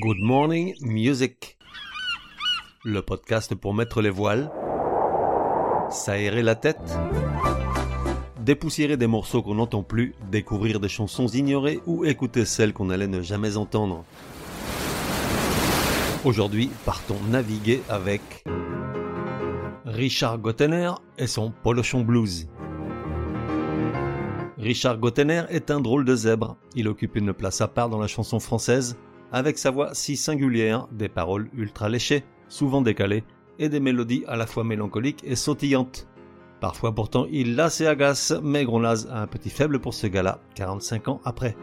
Good Morning Music. Le podcast pour mettre les voiles, s'aérer la tête, dépoussiérer des morceaux qu'on n'entend plus, découvrir des chansons ignorées ou écouter celles qu'on allait ne jamais entendre. Aujourd'hui, partons naviguer avec Richard Gottener et son Polochon Blues. Richard Gottener est un drôle de zèbre. Il occupe une place à part dans la chanson française, avec sa voix si singulière, des paroles ultra léchées, souvent décalées, et des mélodies à la fois mélancoliques et sautillantes. Parfois pourtant il lasse et agace, mais Gronaz a un petit faible pour ce gars-là, 45 ans après.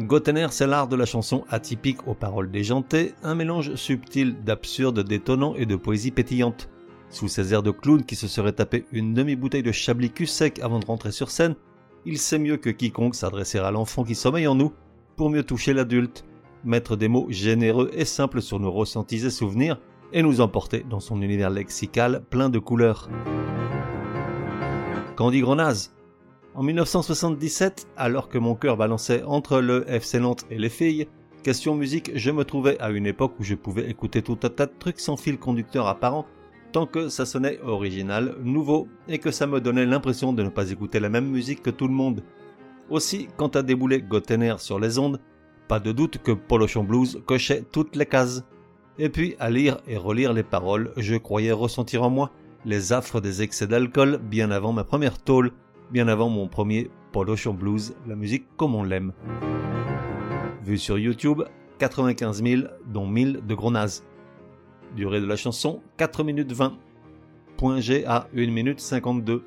Gottener, c'est l'art de la chanson atypique aux paroles déjantées, un mélange subtil d'absurde détonnant et de poésie pétillante. Sous ses airs de clown qui se serait tapé une demi-bouteille de chablis cul sec avant de rentrer sur scène, il sait mieux que quiconque s'adresser à l'enfant qui sommeille en nous pour mieux toucher l'adulte, mettre des mots généreux et simples sur nos ressentis et souvenirs et nous emporter dans son univers lexical plein de couleurs. Candy Grenaz. En 1977, alors que mon cœur balançait entre le FC Nantes et les filles, question musique, je me trouvais à une époque où je pouvais écouter tout un tas de trucs sans fil conducteur apparent tant que ça sonnait original, nouveau, et que ça me donnait l'impression de ne pas écouter la même musique que tout le monde. Aussi, quand a déboulé Gottener sur les ondes, pas de doute que Polochon Blues cochait toutes les cases. Et puis, à lire et relire les paroles, je croyais ressentir en moi les affres des excès d'alcool bien avant ma première tôle, bien avant mon premier Polochon Blues, la musique comme on l'aime. Vu sur YouTube, 95 000, dont 1000 de gros. Durée de la chanson 4 minutes 20. Point G à 1 minute 52.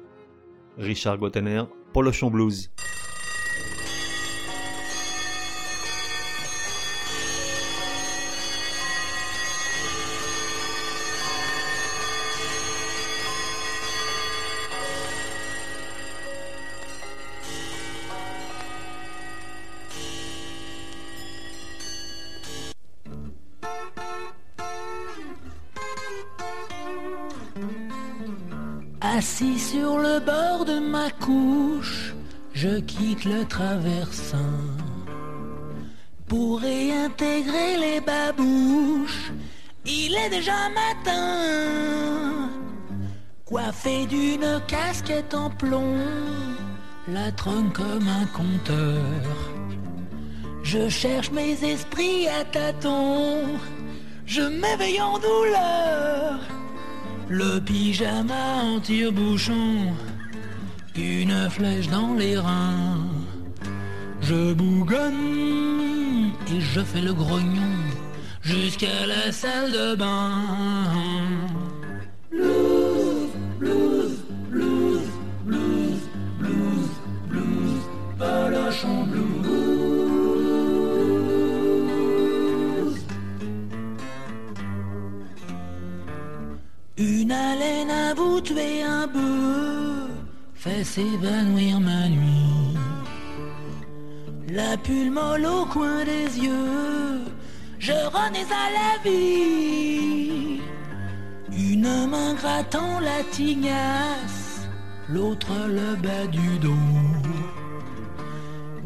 Richard Gottener, Polochon Blues. Assis sur le bord de ma couche, je quitte le traversin pour réintégrer les babouches. Il est déjà matin, coiffé d'une casquette en plomb, la trône comme un compteur. Je cherche mes esprits à tâtons, je m'éveille en douleur. Le pyjama en tire-bouchon, une flèche dans les reins. Je bougonne et je fais le grognon jusqu'à la salle de bain. Une haleine à vous tuer un bœuf fait s'évanouir ma nuit. La pulle molle au coin des yeux, je renais à la vie. Une main grattant la tignasse, l'autre le bas du dos.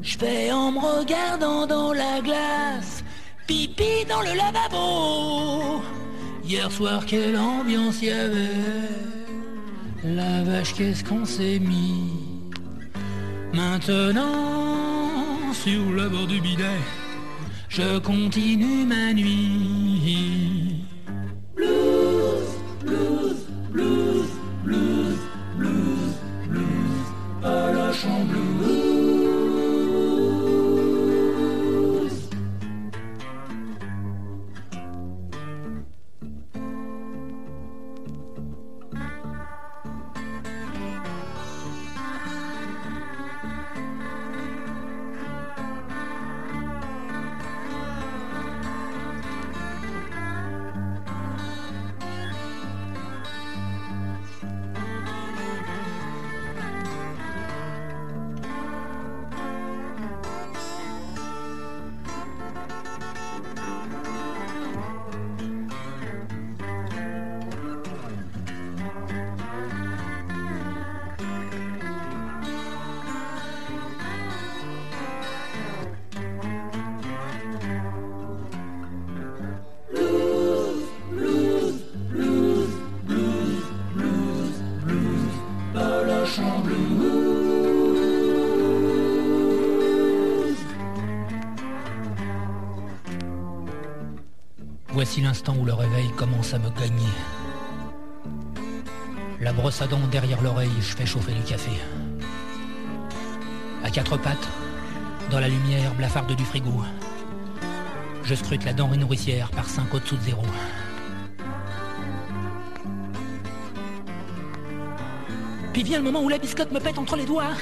Je fais en me regardant dans la glace, pipi dans le lavabo. Hier soir, quelle ambiance y avait La vache, qu'est-ce qu'on s'est mis Maintenant, sur le bord du bidet, je continue ma nuit. Voici l'instant où le réveil commence à me gagner. La brosse à dents derrière l'oreille, je fais chauffer du café. À quatre pattes, dans la lumière blafarde du frigo, je scrute la denrée nourricière par 5 au-dessous de zéro. Puis vient le moment où la biscotte me pète entre les doigts.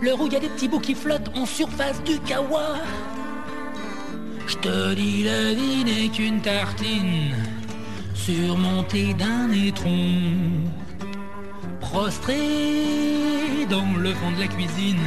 L'heure où il y a des petits bouts qui flottent en surface du kawa. Je te dis, la vie n'est qu'une tartine surmontée d'un étron. Prostré dans le fond de la cuisine,